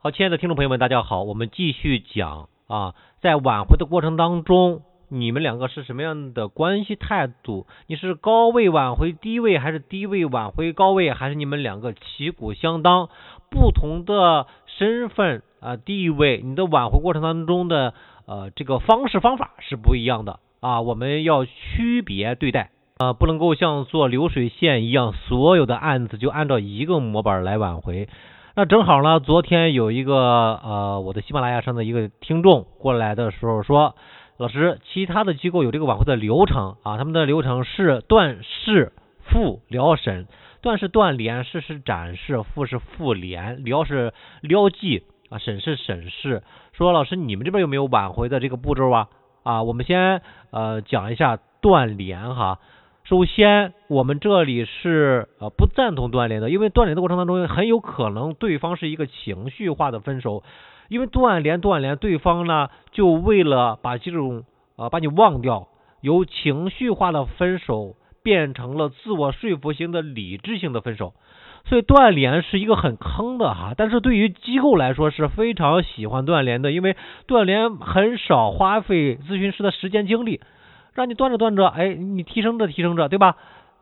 好，亲爱的听众朋友们，大家好，我们继续讲啊，在挽回的过程当中，你们两个是什么样的关系态度？你是高位挽回低位，还是低位挽回高位，还是你们两个旗鼓相当？不同的身份啊地位，你的挽回过程当中的呃这个方式方法是不一样的啊，我们要区别对待啊，不能够像做流水线一样，所有的案子就按照一个模板来挽回。那正好呢，昨天有一个呃，我的喜马拉雅上的一个听众过来的时候说，老师，其他的机构有这个挽回的流程啊，他们的流程是断事复聊审，断是断联，事是展示，复是复联，聊是聊记啊，审是审视。说老师，你们这边有没有挽回的这个步骤啊？啊，我们先呃讲一下断联哈。首先，我们这里是呃不赞同断联的，因为断联的过程当中很有可能对方是一个情绪化的分手，因为断联断联，对方呢就为了把这种呃把你忘掉，由情绪化的分手变成了自我说服型的理智性的分手，所以断联是一个很坑的哈。但是对于机构来说是非常喜欢断联的，因为断联很少花费咨询师的时间精力。让你端着端着，哎，你提升着提升着，对吧？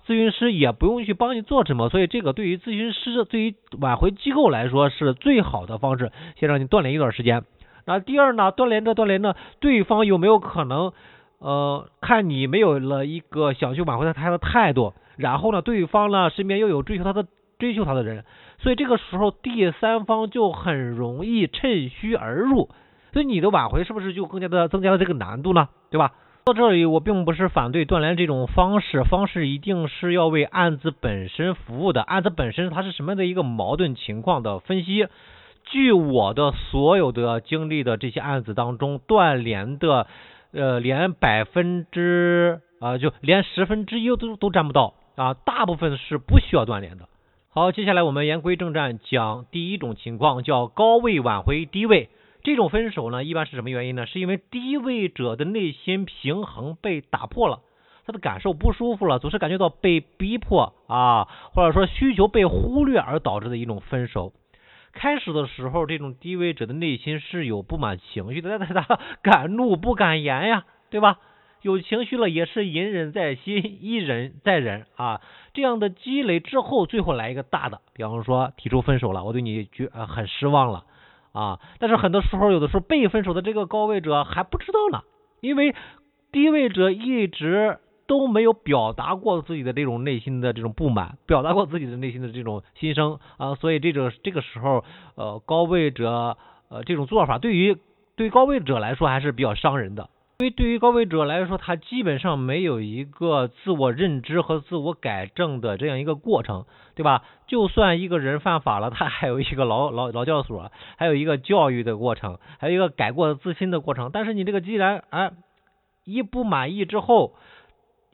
咨询师也不用去帮你做什么，所以这个对于咨询师、对于挽回机构来说是最好的方式。先让你锻炼一段时间。那第二呢，锻炼着锻炼着，对方有没有可能，呃，看你没有了一个想去挽回他他的态度，然后呢，对方呢身边又有追求他的追求他的人，所以这个时候第三方就很容易趁虚而入，所以你的挽回是不是就更加的增加了这个难度呢？对吧？到这里，我并不是反对断联这种方式，方式一定是要为案子本身服务的。案子本身它是什么样的一个矛盾情况的分析？据我的所有的经历的这些案子当中，断联的呃连百分之啊就连十分之一都都占不到啊，大部分是不需要断联的。好，接下来我们言归正传，讲第一种情况，叫高位挽回低位。这种分手呢，一般是什么原因呢？是因为低位者的内心平衡被打破了，他的感受不舒服了，总是感觉到被逼迫啊，或者说需求被忽略而导致的一种分手。开始的时候，这种低位者的内心是有不满情绪的，但是他敢怒不敢言呀，对吧？有情绪了也是隐忍在心，一忍再忍啊，这样的积累之后，最后来一个大的，比方说提出分手了，我对你觉呃很失望了。啊，但是很多时候，有的时候被分手的这个高位者还不知道呢，因为低位者一直都没有表达过自己的这种内心的这种不满，表达过自己的内心的这种心声啊，所以这种这个时候，呃，高位者呃这种做法对于对高位者来说还是比较伤人的。因为对于高位者来说，他基本上没有一个自我认知和自我改正的这样一个过程，对吧？就算一个人犯法了，他还有一个劳劳劳教所，还有一个教育的过程，还有一个改过自新的过程。但是你这个既然哎一不满意之后，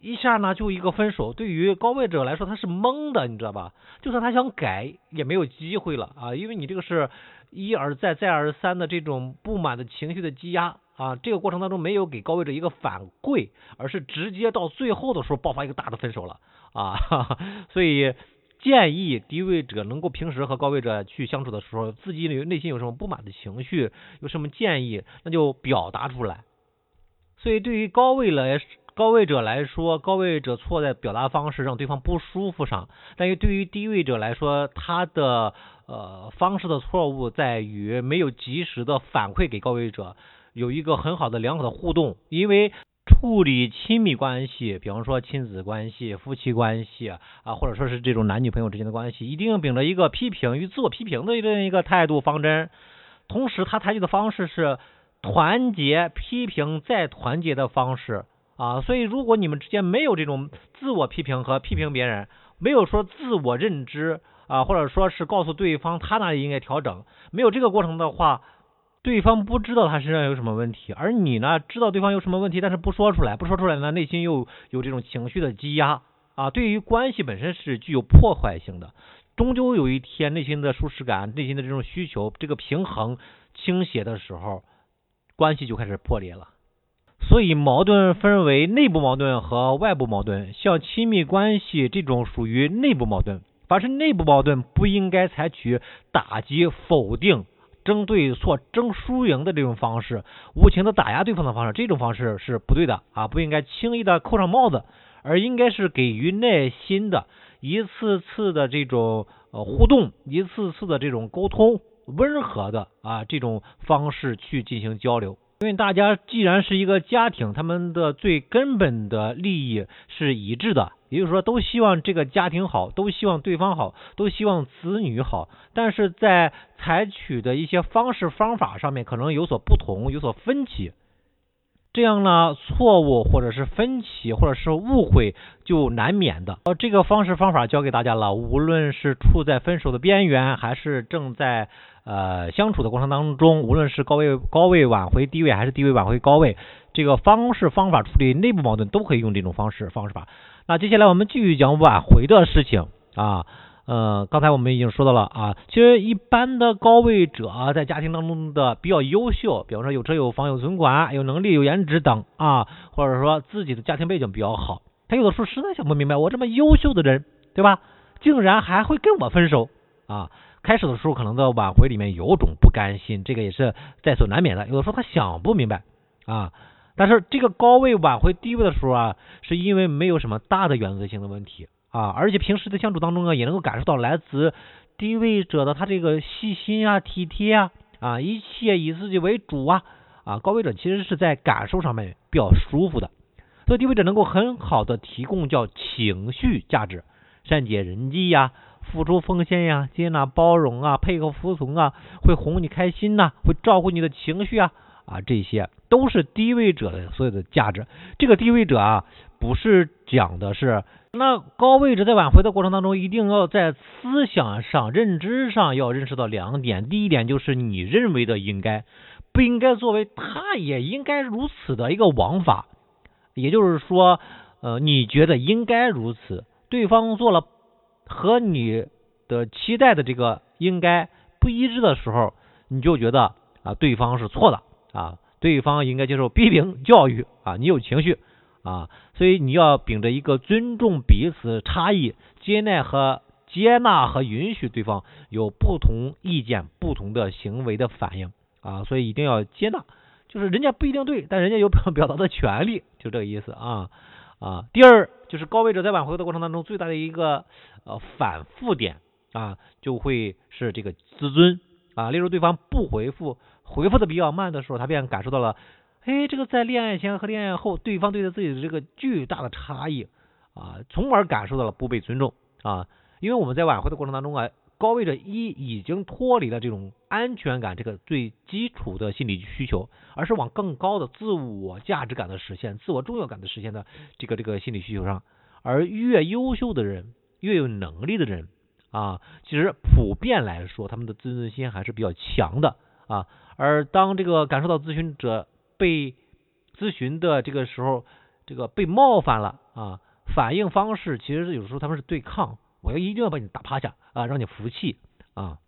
一下呢就一个分手，对于高位者来说他是懵的，你知道吧？就算他想改也没有机会了啊，因为你这个是一而再再而三的这种不满的情绪的积压。啊，这个过程当中没有给高位者一个反馈，而是直接到最后的时候爆发一个大的分手了啊！所以建议低位者能够平时和高位者去相处的时候，自己内内心有什么不满的情绪，有什么建议，那就表达出来。所以对于高位来高位者来说，高位者错在表达方式让对方不舒服上，但是对于低位者来说，他的呃方式的错误在于没有及时的反馈给高位者。有一个很好的良好的互动，因为处理亲密关系，比方说亲子关系、夫妻关系啊，或者说是这种男女朋友之间的关系，一定秉着一个批评与自我批评的这样一个态度方针。同时，他采取的方式是团结、批评再团结的方式啊。所以，如果你们之间没有这种自我批评和批评别人，没有说自我认知啊，或者说是告诉对方他哪里应该调整，没有这个过程的话。对方不知道他身上有什么问题，而你呢知道对方有什么问题，但是不说出来，不说出来呢，内心又有这种情绪的积压啊，对于关系本身是具有破坏性的。终究有一天，内心的舒适感、内心的这种需求，这个平衡倾斜的时候，关系就开始破裂了。所以矛盾分为内部矛盾和外部矛盾，像亲密关系这种属于内部矛盾，凡是内部矛盾不应该采取打击、否定。争对错、争输赢的这种方式，无情的打压对方的方式，这种方式是不对的啊！不应该轻易的扣上帽子，而应该是给予耐心的，一次次的这种呃互动，一次次的这种沟通，温和的啊这种方式去进行交流。因为大家既然是一个家庭，他们的最根本的利益是一致的，也就是说，都希望这个家庭好，都希望对方好，都希望子女好。但是在采取的一些方式方法上面，可能有所不同，有所分歧。这样呢，错误或者是分歧或者是误会就难免的。呃，这个方式方法教给大家了，无论是处在分手的边缘，还是正在呃相处的过程当中，无论是高位高位挽回低位，还是低位挽回高位，这个方式方法处理内部矛盾都可以用这种方式方式法。那接下来我们继续讲挽回的事情啊。呃，刚才我们已经说到了啊，其实一般的高位者在家庭当中的比较优秀，比方说有车有房有存款有能力有颜值等啊，或者说自己的家庭背景比较好，他有的时候实在想不明白，我这么优秀的人，对吧，竟然还会跟我分手啊？开始的时候可能在挽回里面有种不甘心，这个也是在所难免的。有的时候他想不明白啊，但是这个高位挽回低位的时候啊，是因为没有什么大的原则性的问题。啊，而且平时的相处当中啊，也能够感受到来自低位者的他这个细心啊、体贴啊，啊，一切以自己为主啊，啊，高位者其实是在感受上面比较舒服的，所以低位者能够很好的提供叫情绪价值，善解人意呀，付出奉献呀，接纳包容啊，配合服从啊，会哄你开心呐，会照顾你的情绪啊，啊，这些都是低位者的所有的价值。这个低位者啊，不是讲的是。那高位者在挽回的过程当中，一定要在思想上、认知上要认识到两点。第一点就是你认为的应该，不应该作为他也应该如此的一个王法。也就是说，呃，你觉得应该如此，对方做了和你的期待的这个应该不一致的时候，你就觉得啊，对方是错的啊，对方应该接受批评教育啊，你有情绪。啊，所以你要秉着一个尊重彼此差异、接纳和接纳和允许对方有不同意见、不同的行为的反应啊，所以一定要接纳，就是人家不一定对，但人家有表 表达的权利，就这个意思啊啊。第二就是高位者在挽回的过程当中最大的一个呃反复点啊，就会是这个自尊啊，例如对方不回复、回复的比较慢的时候，他便感受到了。哎，这个在恋爱前和恋爱后，对方对待自己的这个巨大的差异啊，从而感受到了不被尊重啊。因为我们在挽回的过程当中啊，高位者一已经脱离了这种安全感这个最基础的心理需求，而是往更高的自我价值感的实现、自我重要感的实现的这个这个心理需求上。而越优秀的人，越有能力的人啊，其实普遍来说，他们的自尊心还是比较强的啊。而当这个感受到咨询者，被咨询的这个时候，这个被冒犯了啊，反应方式其实是有时候他们是对抗，我要一定要把你打趴下啊，让你服气啊，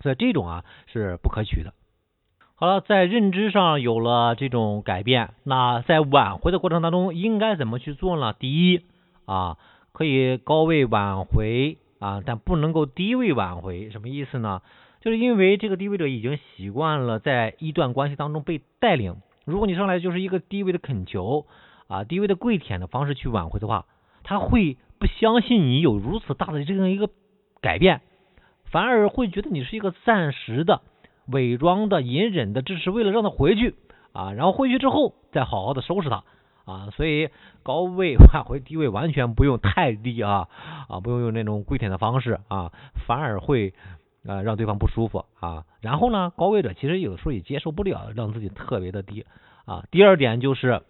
所以这种啊是不可取的。好了，在认知上有了这种改变，那在挽回的过程当中应该怎么去做呢？第一啊，可以高位挽回啊，但不能够低位挽回，什么意思呢？就是因为这个低位者已经习惯了在一段关系当中被带领，如果你上来就是一个低位的恳求啊、低位的跪舔的方式去挽回的话，他会不相信你有如此大的这样一个改变，反而会觉得你是一个暂时的、伪装的、隐忍的，只是为了让他回去啊，然后回去之后再好好的收拾他啊。所以高位挽回低位完全不用太低啊啊，不用用那种跪舔的方式啊，反而会。啊，让对方不舒服啊，然后呢，高位者其实有的时候也接受不了让自己特别的低啊。第二点就是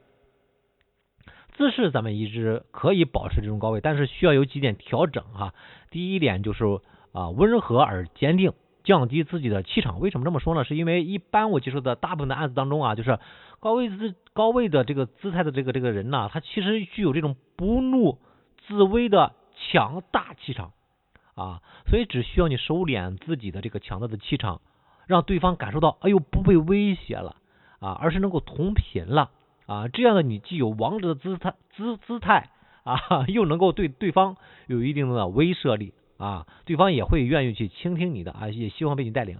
姿势，咱们一直可以保持这种高位，但是需要有几点调整啊。第一点就是啊，温和而坚定，降低自己的气场。为什么这么说呢？是因为一般我接触的大部分的案子当中啊，就是高位姿高位的这个姿态的这个这个人呢，他其实具有这种不怒自威的强大气场。啊，所以只需要你收敛自己的这个强大的气场，让对方感受到，哎呦，不被威胁了啊，而是能够同频了啊。这样的你既有王者的姿态姿姿态啊，又能够对对方有一定的威慑力啊，对方也会愿意去倾听你的啊，也希望被你带领。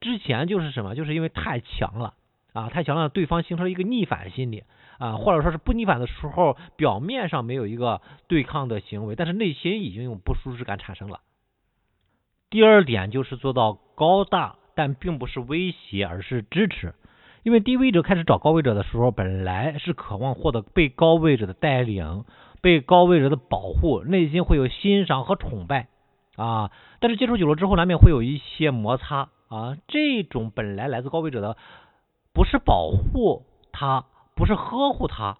之前就是什么？就是因为太强了啊，太强了，对方形成了一个逆反心理啊，或者说是不逆反的时候，表面上没有一个对抗的行为，但是内心已经有不舒适感产生了。第二点就是做到高大，但并不是威胁，而是支持。因为低位者开始找高位者的时候，本来是渴望获得被高位者的带领、被高位者的保护，内心会有欣赏和崇拜啊。但是接触久了之后，难免会有一些摩擦啊。这种本来来自高位者的，不是保护他，不是呵护他，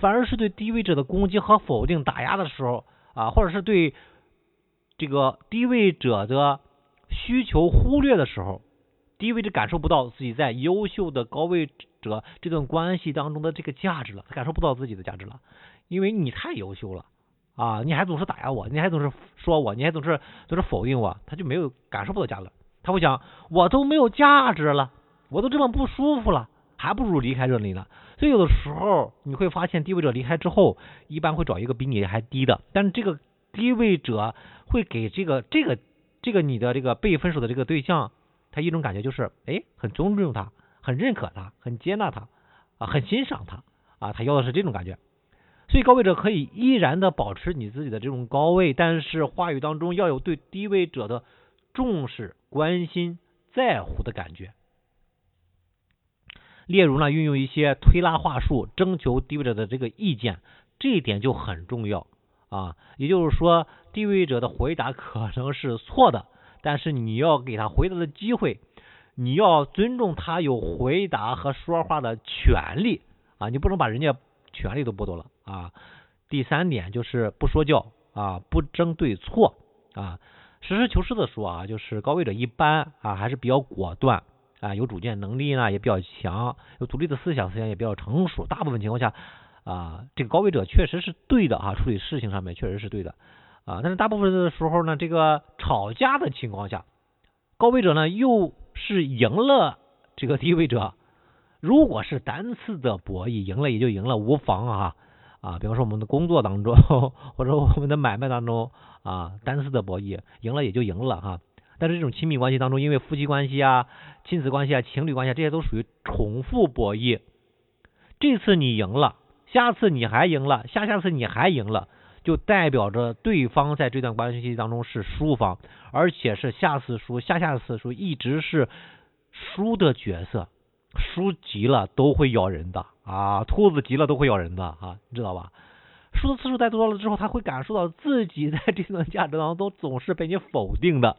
反而是对低位者的攻击和否定、打压的时候啊，或者是对这个低位者的需求忽略的时候。低位者感受不到自己在优秀的高位者这段关系当中的这个价值了，他感受不到自己的价值了，因为你太优秀了啊！你还总是打压我，你还总是说我，你还总是总是否定我，他就没有感受不到价值了。他会想，我都没有价值了，我都这么不舒服了，还不如离开这里呢。所以有的时候你会发现，低位者离开之后，一般会找一个比你还低的，但是这个低位者会给这个这个这个你的这个被分手的这个对象。他一种感觉就是，哎，很尊重他，很认可他，很接纳他，啊，很欣赏他，啊，他要的是这种感觉。所以高位者可以依然的保持你自己的这种高位，但是话语当中要有对低位者的重视、关心、在乎的感觉。例如呢，运用一些推拉话术，征求低位者的这个意见，这一点就很重要啊。也就是说，低位者的回答可能是错的。但是你要给他回答的机会，你要尊重他有回答和说话的权利啊，你不能把人家权利都剥夺了啊。第三点就是不说教啊，不争对错啊，实事求是的说啊，就是高位者一般啊还是比较果断啊，有主见能力呢也比较强，有独立的思想，思想也比较成熟。大部分情况下啊，这个高位者确实是对的啊，处理事情上面确实是对的。啊，但是大部分的时候呢，这个吵架的情况下，高位者呢又是赢了这个低位者。如果是单次的博弈，赢了也就赢了，无妨啊啊。比方说我们的工作当中，或者我们的买卖当中啊，单次的博弈，赢了也就赢了哈。但是这种亲密关系当中，因为夫妻关系啊、亲子关系啊、情侣关系啊，这些都属于重复博弈。这次你赢了，下次你还赢了，下下次你还赢了。就代表着对方在这段关系当中是输方，而且是下次输、下下次输，一直是输的角色。输急了都会咬人的啊，兔子急了都会咬人的啊，你知道吧？输的次数太多了之后，他会感受到自己在这段价值当中都总是被你否定的。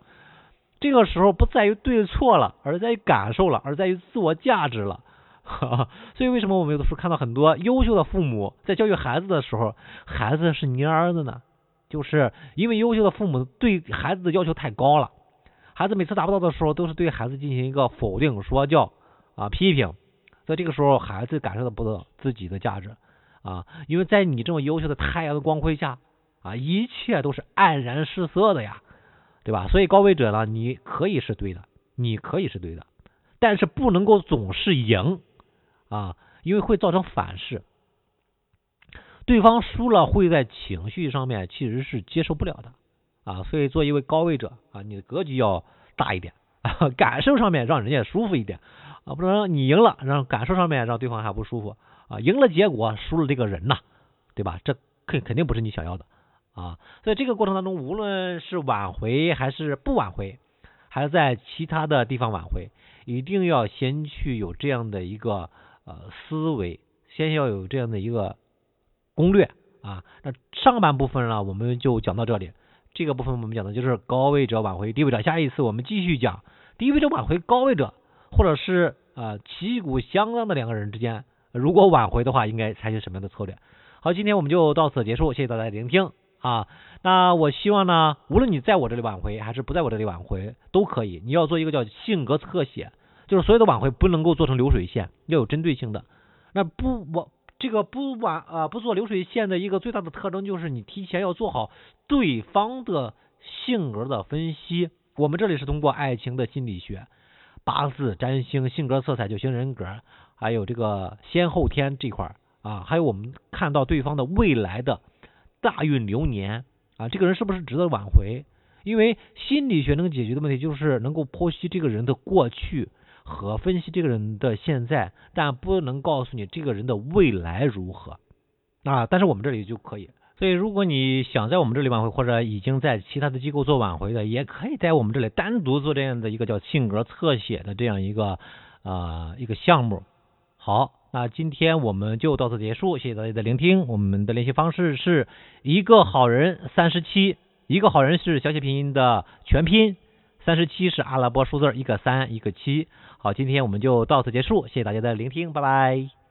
这个时候不在于对错了，而在于感受了，而在于自我价值了。所以，为什么我们有的时候看到很多优秀的父母在教育孩子的时候，孩子是蔫的呢？就是因为优秀的父母对孩子的要求太高了，孩子每次达不到的时候，都是对孩子进行一个否定、说教啊、批评。在这个时候，孩子感受不到自己的价值啊，因为在你这么优秀的太阳的光辉下啊，一切都是黯然失色的呀，对吧？所以高位者呢，你可以是对的，你可以是对的，但是不能够总是赢。啊，因为会造成反噬，对方输了会在情绪上面其实是接受不了的。啊，所以做一位高位者啊，你的格局要大一点，感受上面让人家舒服一点。啊，不能你赢了，让感受上面让对方还不舒服。啊，赢了结果输了这个人呐，对吧？这肯肯定不是你想要的。啊，在这个过程当中，无论是挽回还是不挽回，还是在其他的地方挽回，一定要先去有这样的一个。呃，思维先要有这样的一个攻略啊。那上半部分呢，我们就讲到这里。这个部分我们讲的就是高位者挽回低位者。下一次我们继续讲低位者挽回高位者，或者是呃旗鼓相当的两个人之间，如果挽回的话，应该采取什么样的策略？好，今天我们就到此结束，谢谢大家聆听啊。那我希望呢，无论你在我这里挽回还是不在我这里挽回，都可以。你要做一个叫性格侧写。就是所有的挽回不能够做成流水线，要有针对性的。那不我这个不挽啊不做流水线的一个最大的特征就是你提前要做好对方的性格的分析。我们这里是通过爱情的心理学、八字、占星、性格色彩、九型人格，还有这个先后天这块儿啊，还有我们看到对方的未来的大运流年啊，这个人是不是值得挽回？因为心理学能解决的问题就是能够剖析这个人的过去和分析这个人的现在，但不能告诉你这个人的未来如何啊。但是我们这里就可以。所以，如果你想在我们这里挽回，或者已经在其他的机构做挽回的，也可以在我们这里单独做这样的一个叫性格侧写的这样一个啊一个项目。好，那今天我们就到此结束，谢谢大家的聆听。我们的联系方式是一个好人三十七，一个好人是小写拼音的全拼，三十七是阿拉伯数字，一个三一个七。好，今天我们就到此结束，谢谢大家的聆听，拜拜。